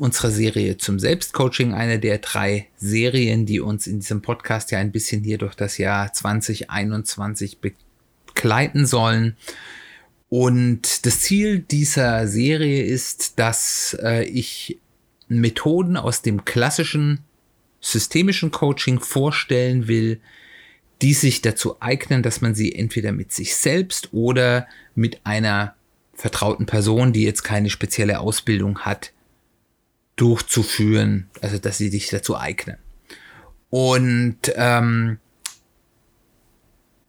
unserer Serie zum Selbstcoaching, eine der drei Serien, die uns in diesem Podcast ja ein bisschen hier durch das Jahr 2021 begleiten sollen. Und das Ziel dieser Serie ist, dass äh, ich Methoden aus dem klassischen systemischen Coaching vorstellen will, die sich dazu eignen, dass man sie entweder mit sich selbst oder mit einer vertrauten Person, die jetzt keine spezielle Ausbildung hat, durchzuführen, also dass sie sich dazu eignen. Und ähm,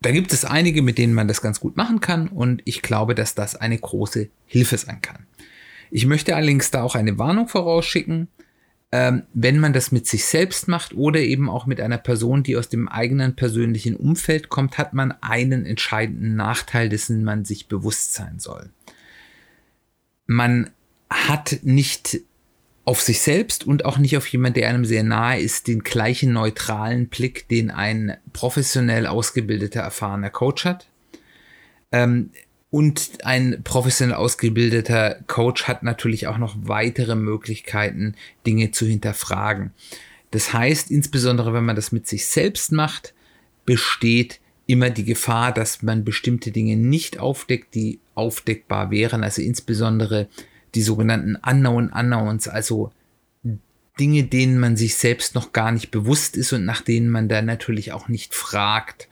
da gibt es einige, mit denen man das ganz gut machen kann und ich glaube, dass das eine große Hilfe sein kann. Ich möchte allerdings da auch eine Warnung vorausschicken, ähm, wenn man das mit sich selbst macht oder eben auch mit einer Person, die aus dem eigenen persönlichen Umfeld kommt, hat man einen entscheidenden Nachteil, dessen man sich bewusst sein soll man hat nicht auf sich selbst und auch nicht auf jemand, der einem sehr nahe ist, den gleichen neutralen Blick, den ein professionell ausgebildeter, erfahrener Coach hat. Ähm, und ein professionell ausgebildeter Coach hat natürlich auch noch weitere Möglichkeiten, Dinge zu hinterfragen. Das heißt, insbesondere wenn man das mit sich selbst macht, besteht immer die Gefahr, dass man bestimmte Dinge nicht aufdeckt, die aufdeckbar wären, also insbesondere die sogenannten Unknown Unknowns, also Dinge, denen man sich selbst noch gar nicht bewusst ist und nach denen man dann natürlich auch nicht fragt.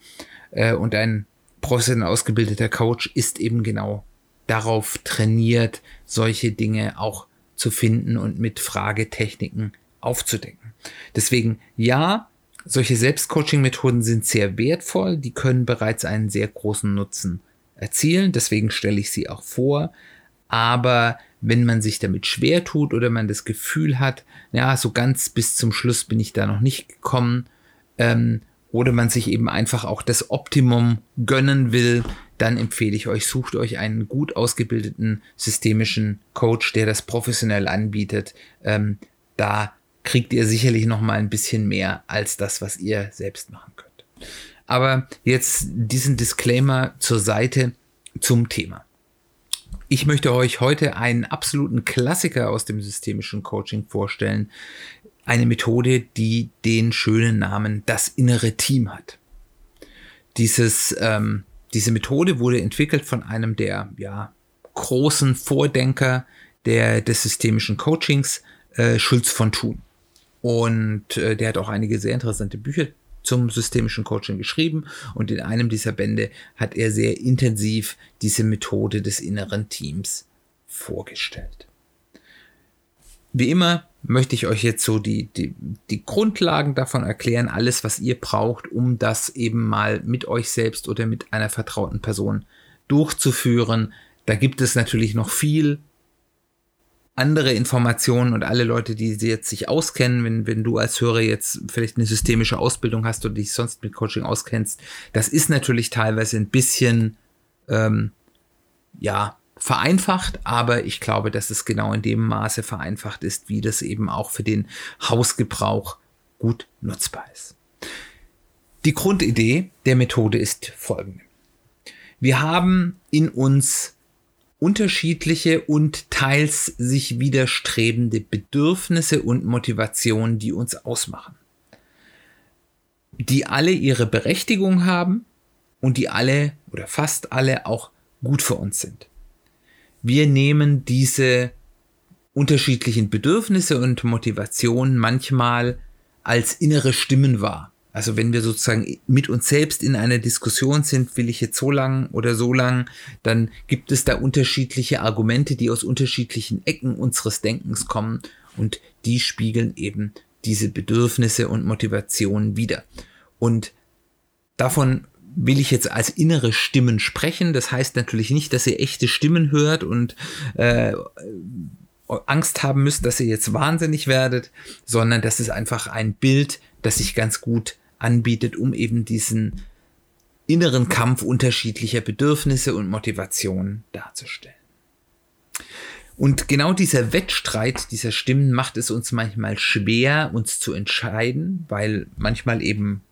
Äh, und ein professionell ausgebildeter Coach ist eben genau darauf trainiert, solche Dinge auch zu finden und mit Fragetechniken aufzudecken. Deswegen ja, solche Selbstcoaching-Methoden sind sehr wertvoll, die können bereits einen sehr großen Nutzen erzielen, deswegen stelle ich sie auch vor, aber wenn man sich damit schwer tut oder man das Gefühl hat, ja, so ganz bis zum Schluss bin ich da noch nicht gekommen, ähm, oder man sich eben einfach auch das Optimum gönnen will, dann empfehle ich euch, sucht euch einen gut ausgebildeten systemischen Coach, der das professionell anbietet. Ähm, da kriegt ihr sicherlich noch mal ein bisschen mehr als das, was ihr selbst machen könnt. Aber jetzt diesen Disclaimer zur Seite zum Thema. Ich möchte euch heute einen absoluten Klassiker aus dem systemischen Coaching vorstellen. Eine Methode, die den schönen Namen das innere Team hat. Dieses, ähm, diese Methode wurde entwickelt von einem der ja, großen Vordenker der, des systemischen Coachings, äh, Schulz von Thun. Und äh, der hat auch einige sehr interessante Bücher zum systemischen Coaching geschrieben und in einem dieser Bände hat er sehr intensiv diese Methode des inneren Teams vorgestellt. Wie immer möchte ich euch jetzt so die, die, die Grundlagen davon erklären, alles, was ihr braucht, um das eben mal mit euch selbst oder mit einer vertrauten Person durchzuführen. Da gibt es natürlich noch viel andere Informationen und alle Leute, die sie jetzt sich auskennen, wenn, wenn du als Hörer jetzt vielleicht eine systemische Ausbildung hast oder dich sonst mit Coaching auskennst, das ist natürlich teilweise ein bisschen, ähm, ja, vereinfacht, aber ich glaube, dass es genau in dem Maße vereinfacht ist, wie das eben auch für den Hausgebrauch gut nutzbar ist. Die Grundidee der Methode ist folgende. Wir haben in uns unterschiedliche und teils sich widerstrebende Bedürfnisse und Motivationen, die uns ausmachen. Die alle ihre Berechtigung haben und die alle oder fast alle auch gut für uns sind. Wir nehmen diese unterschiedlichen Bedürfnisse und Motivationen manchmal als innere Stimmen wahr. Also wenn wir sozusagen mit uns selbst in einer Diskussion sind, will ich jetzt so lang oder so lang, dann gibt es da unterschiedliche Argumente, die aus unterschiedlichen Ecken unseres Denkens kommen und die spiegeln eben diese Bedürfnisse und Motivationen wieder. Und davon will ich jetzt als innere Stimmen sprechen. Das heißt natürlich nicht, dass ihr echte Stimmen hört und äh, Angst haben müsst, dass ihr jetzt wahnsinnig werdet, sondern das ist einfach ein Bild, das sich ganz gut anbietet, um eben diesen inneren Kampf unterschiedlicher Bedürfnisse und Motivationen darzustellen. Und genau dieser Wettstreit dieser Stimmen macht es uns manchmal schwer, uns zu entscheiden, weil manchmal eben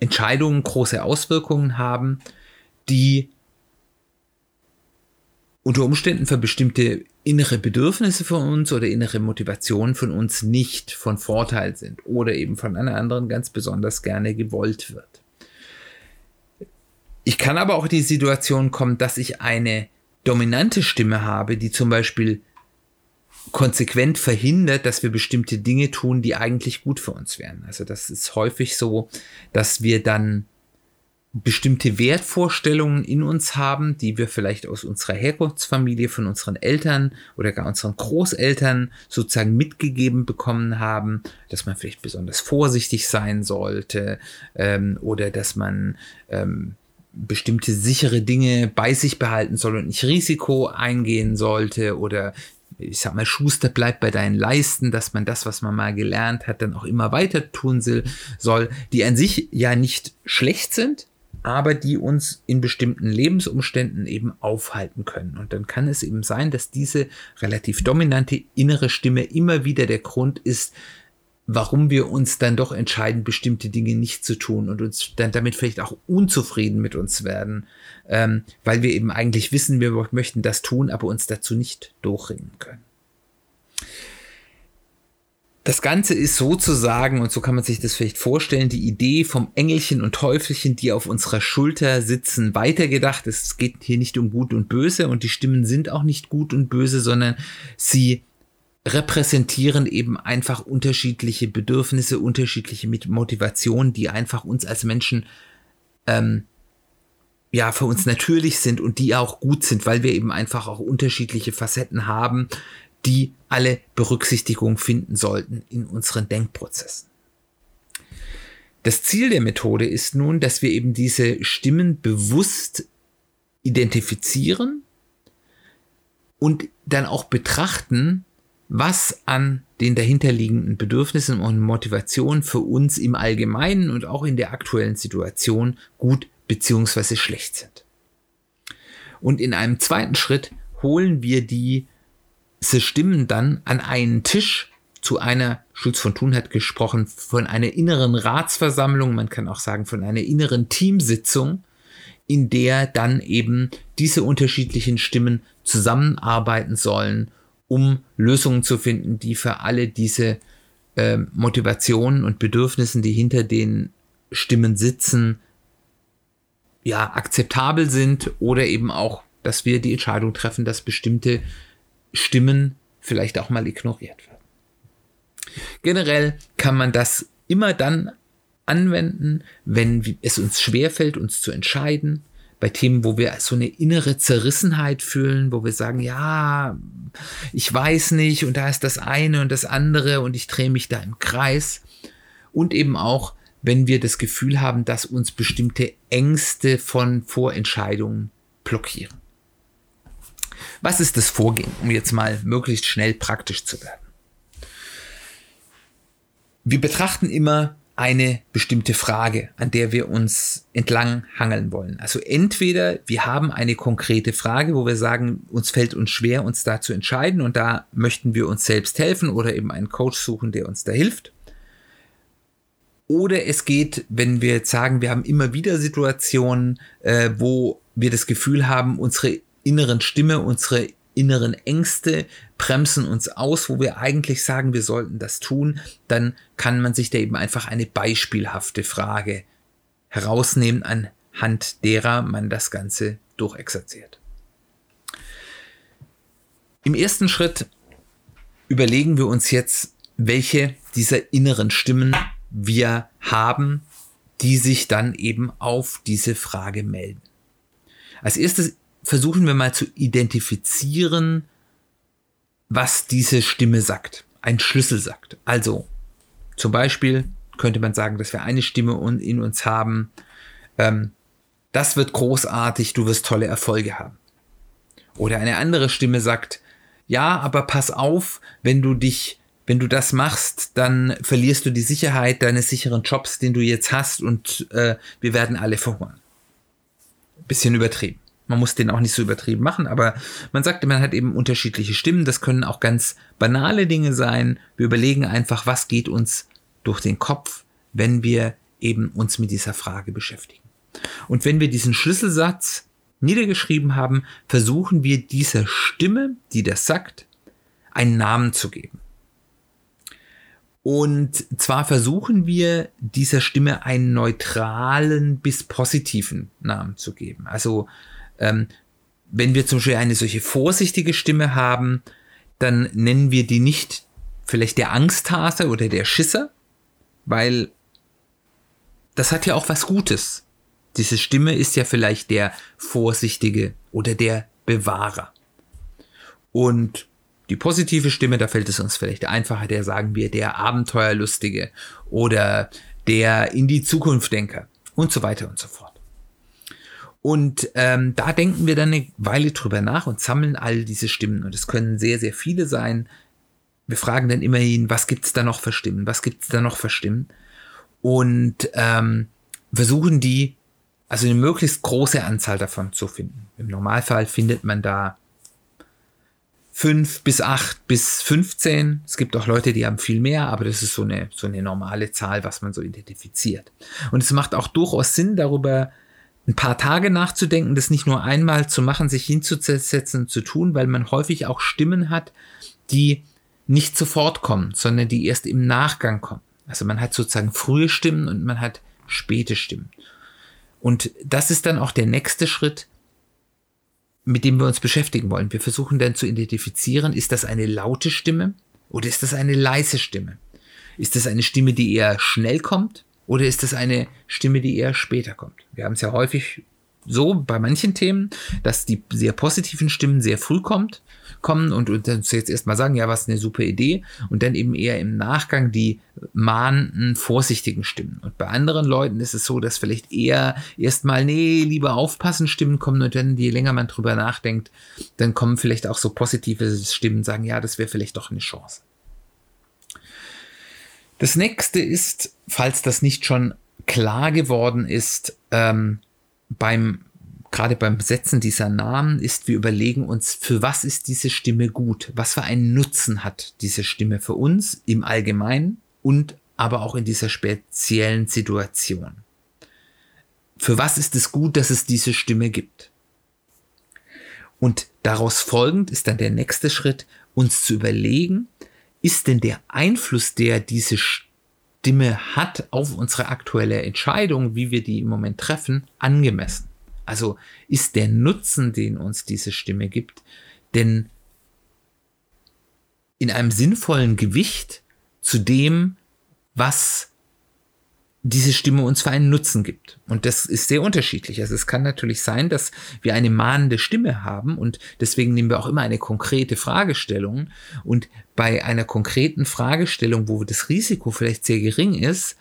Entscheidungen große Auswirkungen haben, die unter Umständen für bestimmte innere Bedürfnisse von uns oder innere Motivationen von uns nicht von Vorteil sind oder eben von einer anderen ganz besonders gerne gewollt wird. Ich kann aber auch die Situation kommen, dass ich eine dominante Stimme habe, die zum Beispiel konsequent verhindert, dass wir bestimmte Dinge tun, die eigentlich gut für uns wären. Also das ist häufig so, dass wir dann bestimmte Wertvorstellungen in uns haben, die wir vielleicht aus unserer Herkunftsfamilie, von unseren Eltern oder gar unseren Großeltern sozusagen mitgegeben bekommen haben, dass man vielleicht besonders vorsichtig sein sollte ähm, oder dass man ähm, bestimmte sichere Dinge bei sich behalten soll und nicht Risiko eingehen sollte oder ich sag mal, Schuster bleibt bei deinen Leisten, dass man das, was man mal gelernt hat, dann auch immer weiter tun soll, die an sich ja nicht schlecht sind, aber die uns in bestimmten Lebensumständen eben aufhalten können. Und dann kann es eben sein, dass diese relativ dominante innere Stimme immer wieder der Grund ist, warum wir uns dann doch entscheiden, bestimmte Dinge nicht zu tun und uns dann damit vielleicht auch unzufrieden mit uns werden, ähm, weil wir eben eigentlich wissen, wir möchten das tun, aber uns dazu nicht durchringen können. Das Ganze ist sozusagen, und so kann man sich das vielleicht vorstellen, die Idee vom Engelchen und Teufelchen, die auf unserer Schulter sitzen, weitergedacht. Es geht hier nicht um Gut und Böse und die Stimmen sind auch nicht gut und böse, sondern sie repräsentieren eben einfach unterschiedliche Bedürfnisse, unterschiedliche Motivationen, die einfach uns als Menschen ähm, ja für uns natürlich sind und die auch gut sind, weil wir eben einfach auch unterschiedliche Facetten haben, die alle Berücksichtigung finden sollten in unseren Denkprozessen. Das Ziel der Methode ist nun, dass wir eben diese Stimmen bewusst identifizieren und dann auch betrachten, was an den dahinterliegenden Bedürfnissen und Motivationen für uns im Allgemeinen und auch in der aktuellen Situation gut bzw. schlecht sind. Und in einem zweiten Schritt holen wir die diese Stimmen dann an einen Tisch zu einer, Schulz von Thun hat gesprochen, von einer inneren Ratsversammlung, man kann auch sagen von einer inneren Teamsitzung, in der dann eben diese unterschiedlichen Stimmen zusammenarbeiten sollen, um Lösungen zu finden, die für alle diese äh, Motivationen und Bedürfnissen, die hinter den Stimmen sitzen, ja, akzeptabel sind oder eben auch, dass wir die Entscheidung treffen, dass bestimmte Stimmen vielleicht auch mal ignoriert werden. Generell kann man das immer dann anwenden, wenn es uns schwerfällt, uns zu entscheiden, bei Themen, wo wir so eine innere Zerrissenheit fühlen, wo wir sagen, ja, ich weiß nicht und da ist das eine und das andere und ich drehe mich da im Kreis. Und eben auch, wenn wir das Gefühl haben, dass uns bestimmte Ängste von Vorentscheidungen blockieren. Was ist das Vorgehen, um jetzt mal möglichst schnell praktisch zu werden? Wir betrachten immer eine bestimmte Frage, an der wir uns entlang hangeln wollen. Also entweder wir haben eine konkrete Frage, wo wir sagen, uns fällt uns schwer, uns da zu entscheiden und da möchten wir uns selbst helfen oder eben einen Coach suchen, der uns da hilft. Oder es geht, wenn wir jetzt sagen, wir haben immer wieder Situationen, äh, wo wir das Gefühl haben, unsere inneren Stimme, unsere inneren Ängste bremsen uns aus, wo wir eigentlich sagen, wir sollten das tun, dann kann man sich da eben einfach eine beispielhafte Frage herausnehmen, anhand derer man das Ganze durchexerziert. Im ersten Schritt überlegen wir uns jetzt, welche dieser inneren Stimmen wir haben, die sich dann eben auf diese Frage melden. Als erstes versuchen wir mal zu identifizieren, was diese Stimme sagt. Ein Schlüssel sagt. Also zum Beispiel könnte man sagen, dass wir eine Stimme in uns haben. Ähm, das wird großartig, du wirst tolle Erfolge haben. Oder eine andere Stimme sagt, ja, aber pass auf, wenn du dich, wenn du das machst, dann verlierst du die Sicherheit deines sicheren Jobs, den du jetzt hast und äh, wir werden alle verhungern. Bisschen übertrieben. Man muss den auch nicht so übertrieben machen, aber man sagt, man hat eben unterschiedliche Stimmen. Das können auch ganz banale Dinge sein. Wir überlegen einfach, was geht uns durch den Kopf, wenn wir eben uns mit dieser Frage beschäftigen. Und wenn wir diesen Schlüsselsatz niedergeschrieben haben, versuchen wir dieser Stimme, die das sagt, einen Namen zu geben. Und zwar versuchen wir dieser Stimme einen neutralen bis positiven Namen zu geben. Also ähm, wenn wir zum Beispiel eine solche vorsichtige Stimme haben, dann nennen wir die nicht vielleicht der Angsthase oder der Schisser, weil das hat ja auch was Gutes. Diese Stimme ist ja vielleicht der Vorsichtige oder der Bewahrer. Und die positive Stimme, da fällt es uns vielleicht einfacher, der sagen wir der Abenteuerlustige oder der in die Zukunft Denker und so weiter und so fort. Und ähm, da denken wir dann eine Weile drüber nach und sammeln all diese Stimmen. Und es können sehr, sehr viele sein. Wir fragen dann immerhin, was gibt's da noch für Stimmen? Was gibt's da noch für Stimmen? Und ähm, versuchen die, also eine möglichst große Anzahl davon zu finden. Im Normalfall findet man da fünf bis acht bis 15. Es gibt auch Leute, die haben viel mehr, aber das ist so eine, so eine normale Zahl, was man so identifiziert. Und es macht auch durchaus Sinn, darüber ein paar Tage nachzudenken, das nicht nur einmal zu machen, sich hinzusetzen zu tun, weil man häufig auch Stimmen hat, die nicht sofort kommen, sondern die erst im Nachgang kommen. Also man hat sozusagen frühe Stimmen und man hat späte Stimmen. Und das ist dann auch der nächste Schritt, mit dem wir uns beschäftigen wollen. Wir versuchen dann zu identifizieren, ist das eine laute Stimme oder ist das eine leise Stimme? Ist das eine Stimme, die eher schnell kommt oder ist das eine Stimme, die eher später kommt? Wir haben es ja häufig so bei manchen Themen, dass die sehr positiven Stimmen sehr früh kommt, kommen und uns jetzt erstmal sagen, ja, was eine super Idee und dann eben eher im Nachgang die mahnenden, vorsichtigen Stimmen. Und bei anderen Leuten ist es so, dass vielleicht eher erstmal, nee, lieber aufpassen Stimmen kommen und dann, je länger man drüber nachdenkt, dann kommen vielleicht auch so positive Stimmen, sagen, ja, das wäre vielleicht doch eine Chance. Das nächste ist, falls das nicht schon klar geworden ist, ähm, beim gerade beim Setzen dieser Namen ist, wir überlegen uns, für was ist diese Stimme gut? Was für einen Nutzen hat diese Stimme für uns im Allgemeinen und aber auch in dieser speziellen Situation? Für was ist es gut, dass es diese Stimme gibt? Und daraus folgend ist dann der nächste Schritt, uns zu überlegen, ist denn der Einfluss, der diese Stimme hat auf unsere aktuelle Entscheidung, wie wir die im Moment treffen, angemessen? Also ist der Nutzen, den uns diese Stimme gibt, denn in einem sinnvollen Gewicht zu dem, was diese Stimme uns für einen Nutzen gibt. Und das ist sehr unterschiedlich. Also es kann natürlich sein, dass wir eine mahnende Stimme haben und deswegen nehmen wir auch immer eine konkrete Fragestellung. Und bei einer konkreten Fragestellung, wo das Risiko vielleicht sehr gering ist,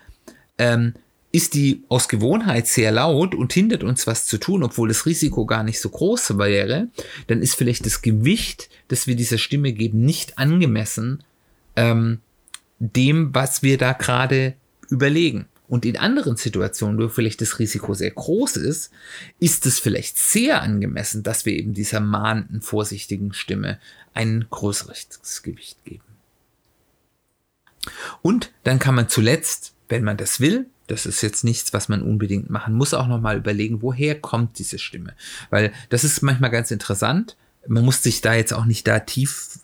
ähm, ist die aus Gewohnheit sehr laut und hindert uns was zu tun, obwohl das Risiko gar nicht so groß wäre, dann ist vielleicht das Gewicht, das wir dieser Stimme geben, nicht angemessen ähm, dem, was wir da gerade überlegen. Und in anderen Situationen, wo vielleicht das Risiko sehr groß ist, ist es vielleicht sehr angemessen, dass wir eben dieser mahnenden, vorsichtigen Stimme ein größeres Gewicht geben. Und dann kann man zuletzt, wenn man das will, das ist jetzt nichts, was man unbedingt machen muss, auch nochmal überlegen, woher kommt diese Stimme. Weil das ist manchmal ganz interessant. Man muss sich da jetzt auch nicht da tief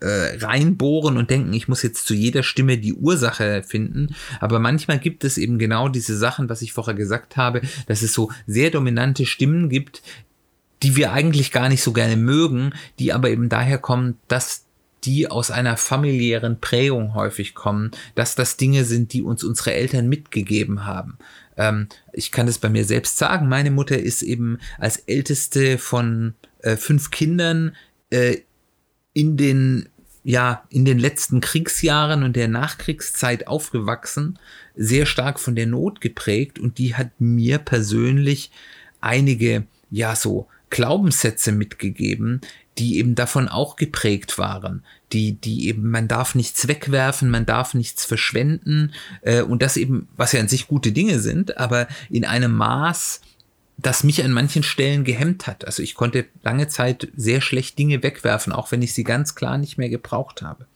äh, reinbohren und denken, ich muss jetzt zu jeder Stimme die Ursache finden. Aber manchmal gibt es eben genau diese Sachen, was ich vorher gesagt habe, dass es so sehr dominante Stimmen gibt, die wir eigentlich gar nicht so gerne mögen, die aber eben daher kommen, dass die aus einer familiären Prägung häufig kommen, dass das Dinge sind, die uns unsere Eltern mitgegeben haben. Ähm, ich kann das bei mir selbst sagen. Meine Mutter ist eben als älteste von äh, fünf Kindern äh, in den ja, in den letzten Kriegsjahren und der Nachkriegszeit aufgewachsen, sehr stark von der Not geprägt und die hat mir persönlich einige, ja, so Glaubenssätze mitgegeben, die eben davon auch geprägt waren, die, die eben, man darf nichts wegwerfen, man darf nichts verschwenden äh, und das eben, was ja an sich gute Dinge sind, aber in einem Maß, das mich an manchen Stellen gehemmt hat. Also ich konnte lange Zeit sehr schlecht Dinge wegwerfen, auch wenn ich sie ganz klar nicht mehr gebraucht habe.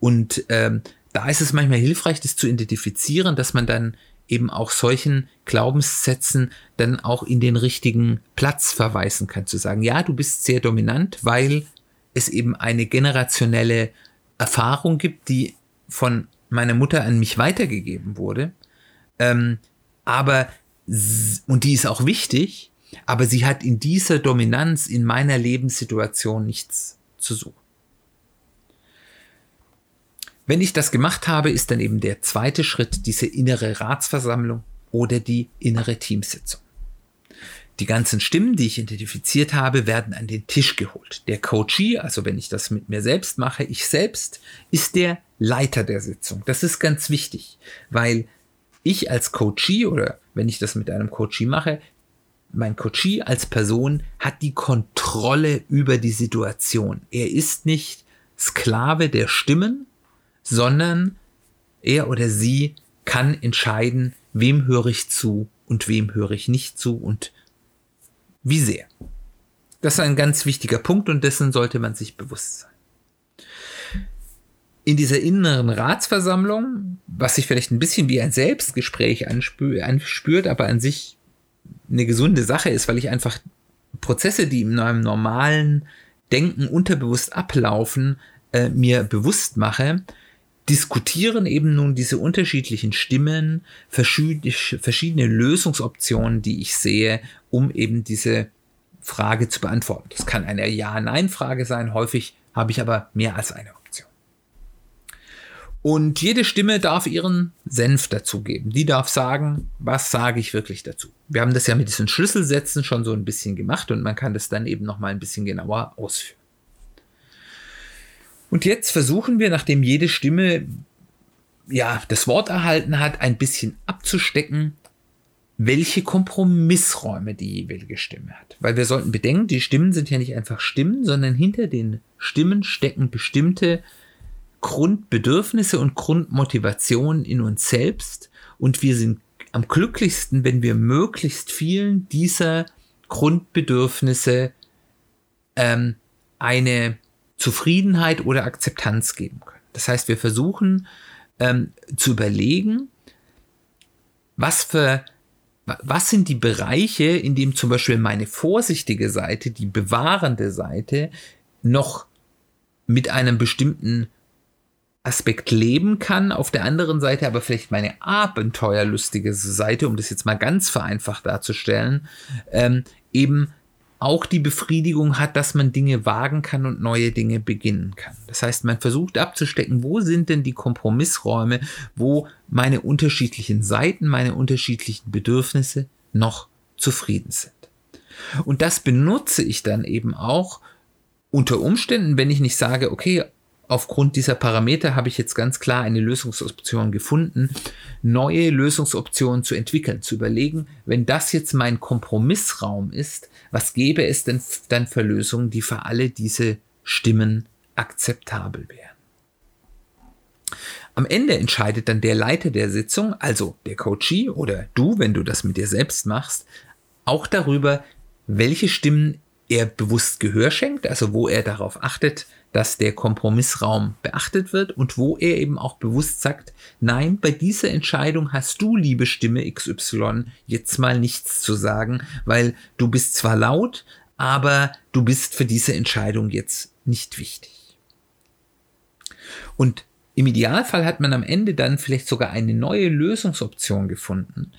Und ähm, da ist es manchmal hilfreich, das zu identifizieren, dass man dann eben auch solchen Glaubenssätzen dann auch in den richtigen Platz verweisen kann, zu sagen, ja, du bist sehr dominant, weil es eben eine generationelle Erfahrung gibt, die von meiner Mutter an mich weitergegeben wurde. Ähm, aber, und die ist auch wichtig, aber sie hat in dieser Dominanz in meiner Lebenssituation nichts zu suchen. Wenn ich das gemacht habe, ist dann eben der zweite Schritt diese innere Ratsversammlung oder die innere Teamsitzung. Die ganzen Stimmen, die ich identifiziert habe, werden an den Tisch geholt. Der Coachee, also wenn ich das mit mir selbst mache, ich selbst, ist der Leiter der Sitzung. Das ist ganz wichtig, weil ich als Coachee oder wenn ich das mit einem Coachee mache, mein Coachee als Person hat die Kontrolle über die Situation. Er ist nicht Sklave der Stimmen, sondern er oder sie kann entscheiden, wem höre ich zu und wem höre ich nicht zu und wie sehr. Das ist ein ganz wichtiger Punkt und dessen sollte man sich bewusst sein. In dieser inneren Ratsversammlung, was sich vielleicht ein bisschen wie ein Selbstgespräch anspürt, aber an sich eine gesunde Sache ist, weil ich einfach Prozesse, die in einem normalen Denken unterbewusst ablaufen, äh, mir bewusst mache, diskutieren eben nun diese unterschiedlichen Stimmen, verschiedene Lösungsoptionen, die ich sehe, um eben diese Frage zu beantworten. Das kann eine Ja-Nein-Frage sein, häufig habe ich aber mehr als eine. Und jede Stimme darf ihren Senf dazugeben. Die darf sagen, was sage ich wirklich dazu. Wir haben das ja mit diesen Schlüsselsätzen schon so ein bisschen gemacht und man kann das dann eben noch mal ein bisschen genauer ausführen. Und jetzt versuchen wir, nachdem jede Stimme ja das Wort erhalten hat, ein bisschen abzustecken, welche Kompromissräume die jeweilige Stimme hat. Weil wir sollten bedenken, die Stimmen sind ja nicht einfach Stimmen, sondern hinter den Stimmen stecken bestimmte Grundbedürfnisse und Grundmotivationen in uns selbst. Und wir sind am glücklichsten, wenn wir möglichst vielen dieser Grundbedürfnisse ähm, eine Zufriedenheit oder Akzeptanz geben können. Das heißt, wir versuchen ähm, zu überlegen, was für was sind die Bereiche, in dem zum Beispiel meine vorsichtige Seite, die bewahrende Seite, noch mit einem bestimmten Aspekt leben kann, auf der anderen Seite aber vielleicht meine abenteuerlustige Seite, um das jetzt mal ganz vereinfacht darzustellen, ähm, eben auch die Befriedigung hat, dass man Dinge wagen kann und neue Dinge beginnen kann. Das heißt, man versucht abzustecken, wo sind denn die Kompromissräume, wo meine unterschiedlichen Seiten, meine unterschiedlichen Bedürfnisse noch zufrieden sind. Und das benutze ich dann eben auch unter Umständen, wenn ich nicht sage, okay, aufgrund dieser Parameter habe ich jetzt ganz klar eine Lösungsoption gefunden, neue Lösungsoptionen zu entwickeln, zu überlegen, wenn das jetzt mein Kompromissraum ist, was gäbe es denn dann für Lösungen, die für alle diese Stimmen akzeptabel wären? Am Ende entscheidet dann der Leiter der Sitzung, also der Coachee oder du, wenn du das mit dir selbst machst, auch darüber, welche Stimmen er bewusst Gehör schenkt, also wo er darauf achtet, dass der Kompromissraum beachtet wird und wo er eben auch bewusst sagt, nein, bei dieser Entscheidung hast du, liebe Stimme XY, jetzt mal nichts zu sagen, weil du bist zwar laut, aber du bist für diese Entscheidung jetzt nicht wichtig. Und im Idealfall hat man am Ende dann vielleicht sogar eine neue Lösungsoption gefunden,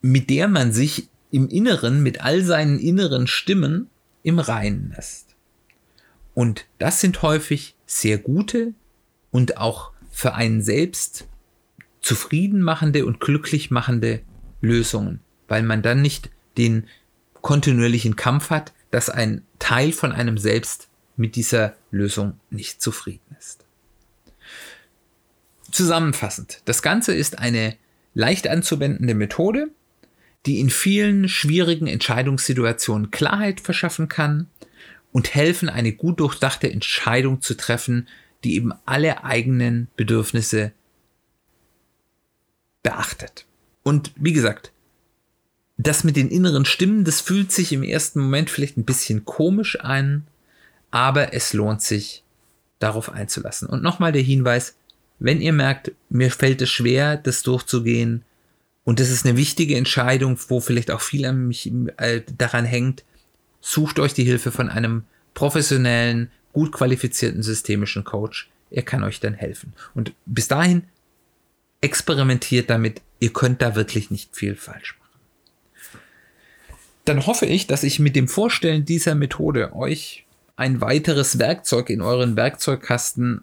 mit der man sich im Inneren mit all seinen inneren Stimmen im Reinen lässt. Und das sind häufig sehr gute und auch für einen selbst zufrieden machende und glücklich machende Lösungen, weil man dann nicht den kontinuierlichen Kampf hat, dass ein Teil von einem selbst mit dieser Lösung nicht zufrieden ist. Zusammenfassend, das Ganze ist eine leicht anzuwendende Methode, die in vielen schwierigen Entscheidungssituationen Klarheit verschaffen kann und helfen, eine gut durchdachte Entscheidung zu treffen, die eben alle eigenen Bedürfnisse beachtet. Und wie gesagt, das mit den inneren Stimmen, das fühlt sich im ersten Moment vielleicht ein bisschen komisch an, aber es lohnt sich, darauf einzulassen. Und nochmal der Hinweis, wenn ihr merkt, mir fällt es schwer, das durchzugehen, und das ist eine wichtige Entscheidung, wo vielleicht auch viel an mich äh, daran hängt, sucht euch die Hilfe von einem professionellen, gut qualifizierten systemischen Coach. Er kann euch dann helfen. Und bis dahin experimentiert damit. Ihr könnt da wirklich nicht viel falsch machen. Dann hoffe ich, dass ich mit dem Vorstellen dieser Methode euch ein weiteres Werkzeug in euren Werkzeugkasten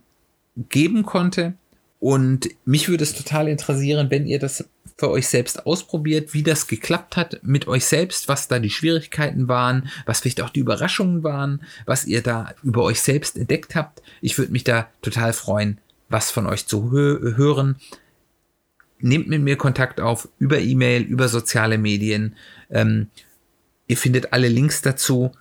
geben konnte. Und mich würde es total interessieren, wenn ihr das für euch selbst ausprobiert, wie das geklappt hat mit euch selbst, was da die Schwierigkeiten waren, was vielleicht auch die Überraschungen waren, was ihr da über euch selbst entdeckt habt. Ich würde mich da total freuen, was von euch zu hö hören. Nehmt mit mir Kontakt auf über E-Mail, über soziale Medien. Ähm, ihr findet alle Links dazu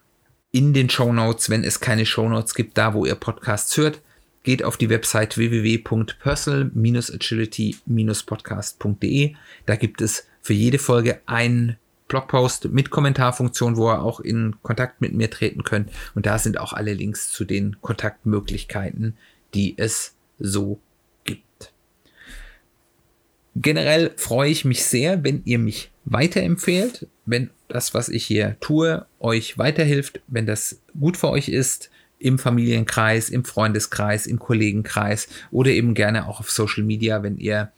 in den Show Notes, wenn es keine Show Notes gibt, da wo ihr Podcasts hört geht auf die Website www.personal-agility-podcast.de. Da gibt es für jede Folge einen Blogpost mit Kommentarfunktion, wo ihr auch in Kontakt mit mir treten könnt. Und da sind auch alle Links zu den Kontaktmöglichkeiten, die es so gibt. Generell freue ich mich sehr, wenn ihr mich weiterempfehlt, wenn das, was ich hier tue, euch weiterhilft, wenn das gut für euch ist im Familienkreis, im Freundeskreis, im Kollegenkreis oder eben gerne auch auf Social Media, wenn ihr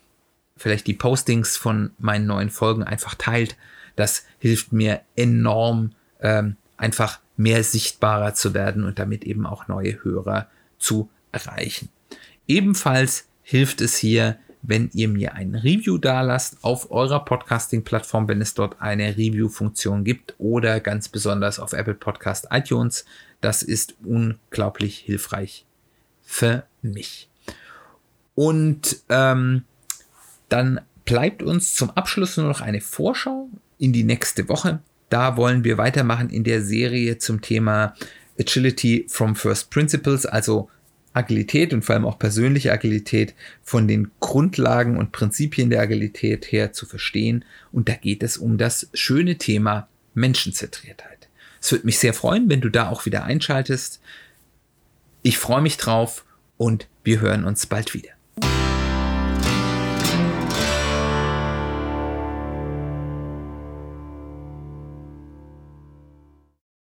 vielleicht die Postings von meinen neuen Folgen einfach teilt. Das hilft mir enorm, ähm, einfach mehr sichtbarer zu werden und damit eben auch neue Hörer zu erreichen. Ebenfalls hilft es hier, wenn ihr mir ein Review dalasst auf eurer Podcasting-Plattform, wenn es dort eine Review-Funktion gibt oder ganz besonders auf Apple Podcast iTunes. Das ist unglaublich hilfreich für mich. Und ähm, dann bleibt uns zum Abschluss nur noch eine Vorschau in die nächste Woche. Da wollen wir weitermachen in der Serie zum Thema Agility from First Principles, also Agilität und vor allem auch persönliche Agilität von den Grundlagen und Prinzipien der Agilität her zu verstehen. Und da geht es um das schöne Thema Menschenzentriertheit. Es würde mich sehr freuen, wenn du da auch wieder einschaltest. Ich freue mich drauf und wir hören uns bald wieder.